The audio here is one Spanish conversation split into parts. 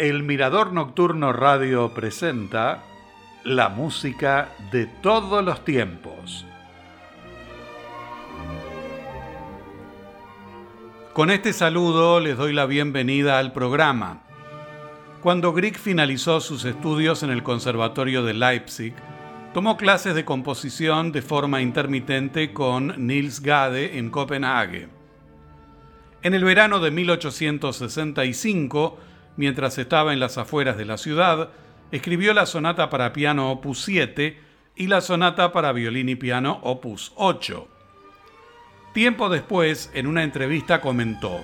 El Mirador Nocturno Radio presenta la música de todos los tiempos. Con este saludo les doy la bienvenida al programa. Cuando Grieg finalizó sus estudios en el Conservatorio de Leipzig, tomó clases de composición de forma intermitente con Niels Gade en Copenhague. En el verano de 1865, mientras estaba en las afueras de la ciudad, escribió la sonata para piano opus 7 y la sonata para violín y piano opus 8. Tiempo después, en una entrevista comentó,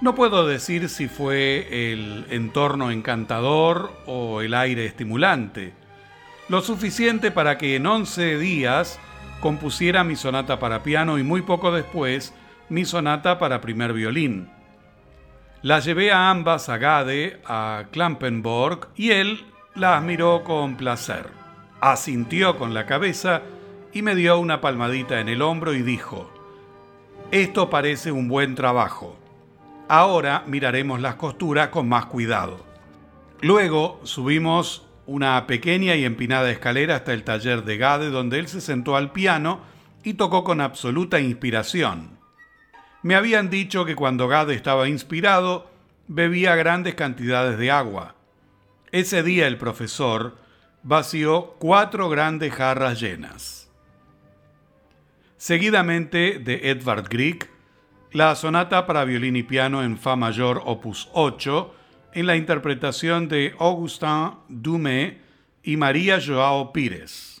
no puedo decir si fue el entorno encantador o el aire estimulante, lo suficiente para que en 11 días compusiera mi sonata para piano y muy poco después mi sonata para primer violín. La llevé a ambas a Gade, a Klampenborg, y él la admiró con placer. Asintió con la cabeza y me dio una palmadita en el hombro y dijo, Esto parece un buen trabajo. Ahora miraremos las costuras con más cuidado. Luego subimos una pequeña y empinada escalera hasta el taller de Gade, donde él se sentó al piano y tocó con absoluta inspiración. Me habían dicho que cuando Gade estaba inspirado, bebía grandes cantidades de agua. Ese día el profesor vació cuatro grandes jarras llenas. Seguidamente de Edvard Grieg, la sonata para violín y piano en Fa mayor opus 8, en la interpretación de Augustin Dumé y María Joao Pires.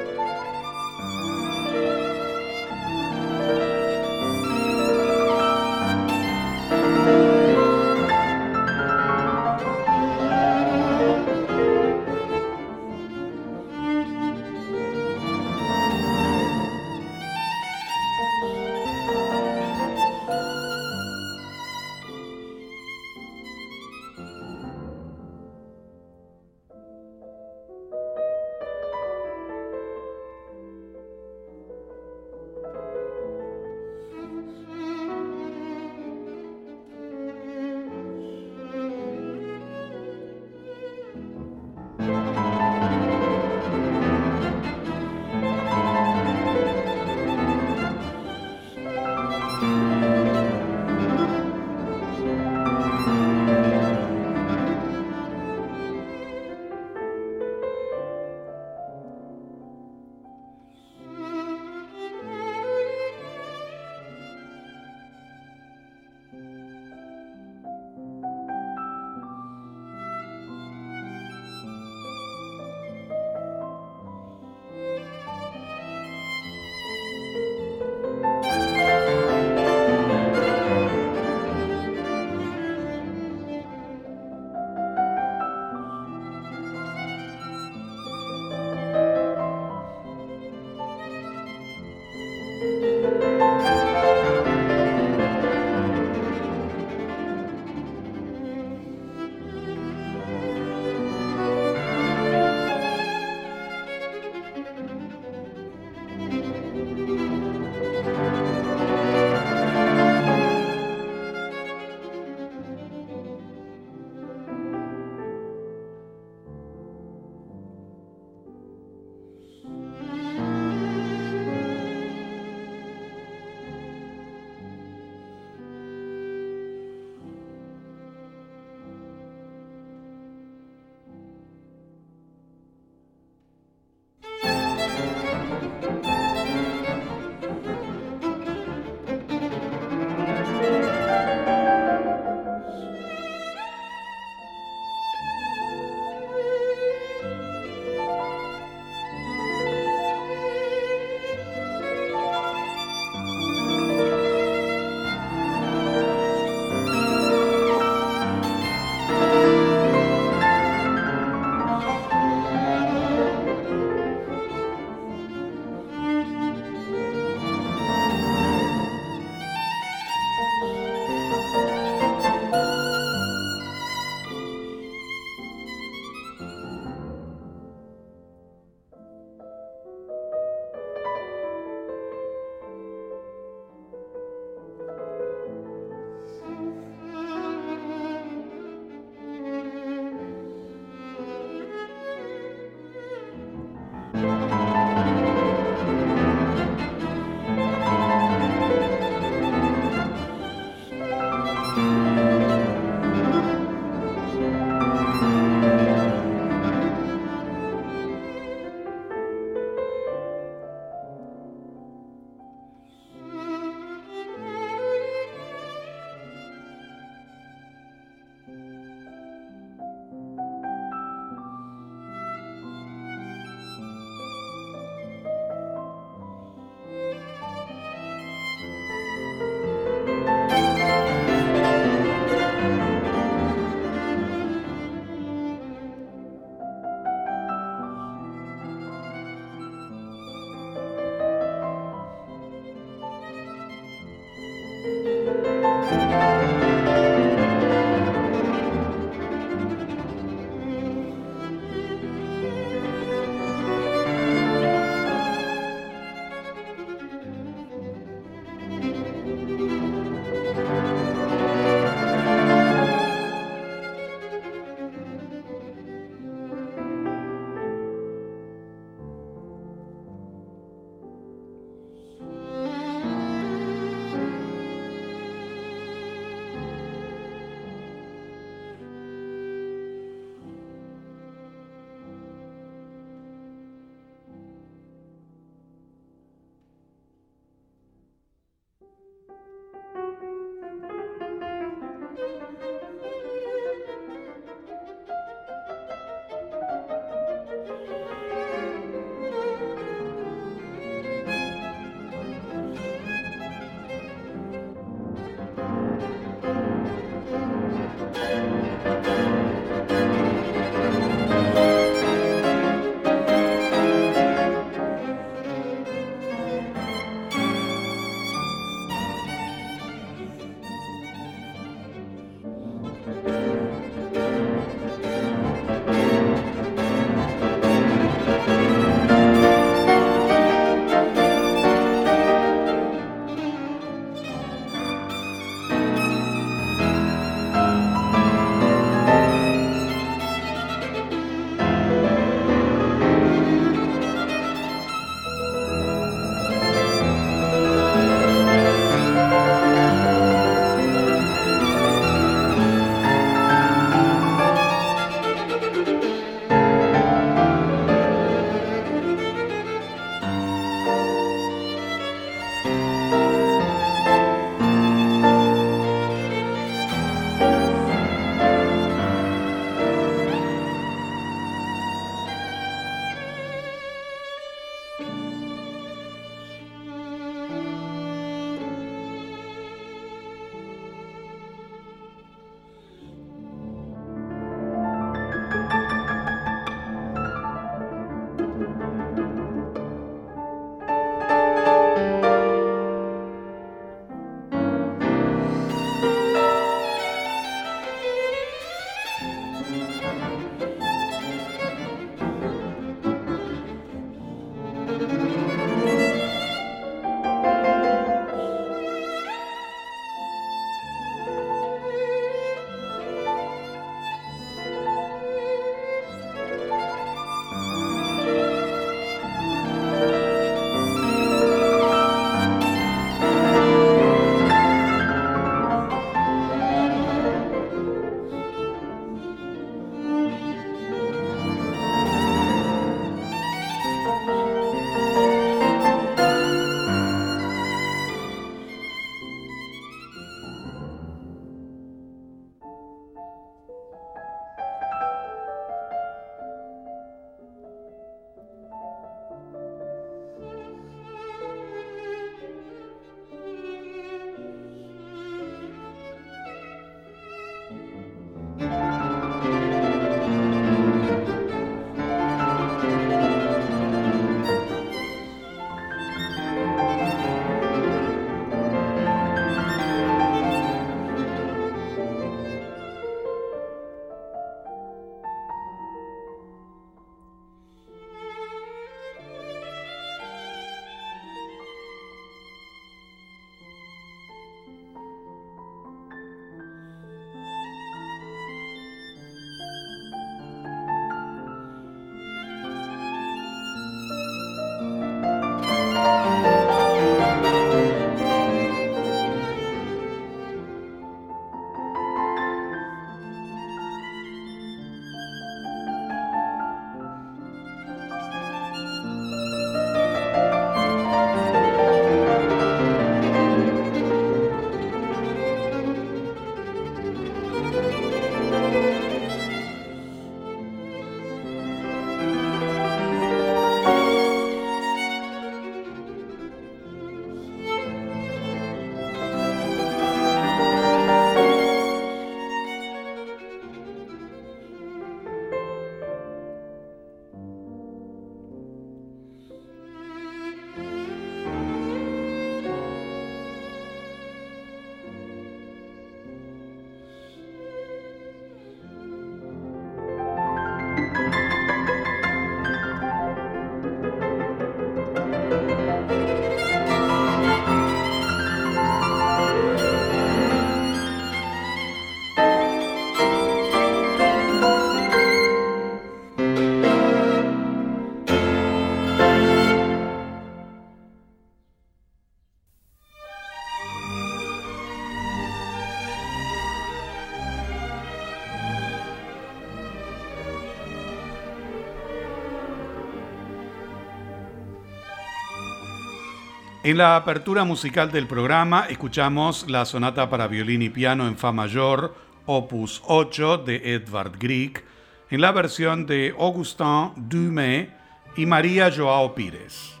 En la apertura musical del programa escuchamos la sonata para violín y piano en Fa mayor, opus 8 de Edvard Grieg, en la versión de Augustin Dumais y María Joao Pires.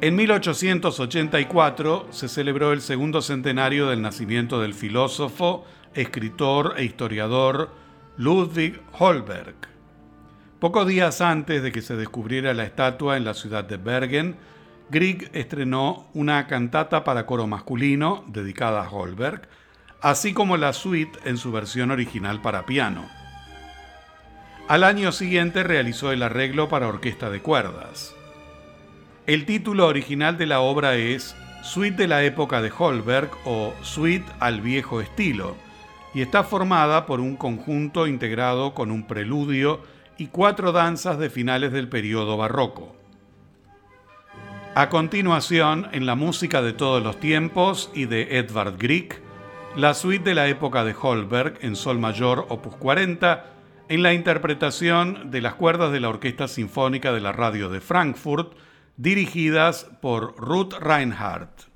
En 1884 se celebró el segundo centenario del nacimiento del filósofo, escritor e historiador Ludwig Holberg. Pocos días antes de que se descubriera la estatua en la ciudad de Bergen, Grieg estrenó una cantata para coro masculino dedicada a Holberg, así como la suite en su versión original para piano. Al año siguiente realizó el arreglo para orquesta de cuerdas. El título original de la obra es Suite de la época de Holberg o Suite al viejo estilo, y está formada por un conjunto integrado con un preludio y cuatro danzas de finales del periodo barroco. A continuación, en la música de todos los tiempos y de Edvard Grieg, la suite de la época de Holberg en Sol mayor, opus 40, en la interpretación de las cuerdas de la Orquesta Sinfónica de la Radio de Frankfurt, dirigidas por Ruth Reinhardt.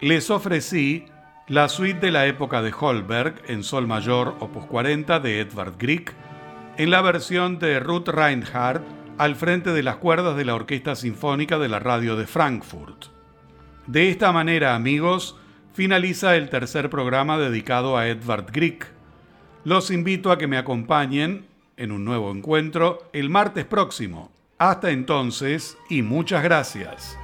Les ofrecí la suite de la época de Holberg en Sol Mayor Opus 40 de Edvard Grieg, en la versión de Ruth Reinhardt al frente de las cuerdas de la Orquesta Sinfónica de la Radio de Frankfurt. De esta manera, amigos, finaliza el tercer programa dedicado a Edvard Grieg. Los invito a que me acompañen en un nuevo encuentro el martes próximo. Hasta entonces y muchas gracias.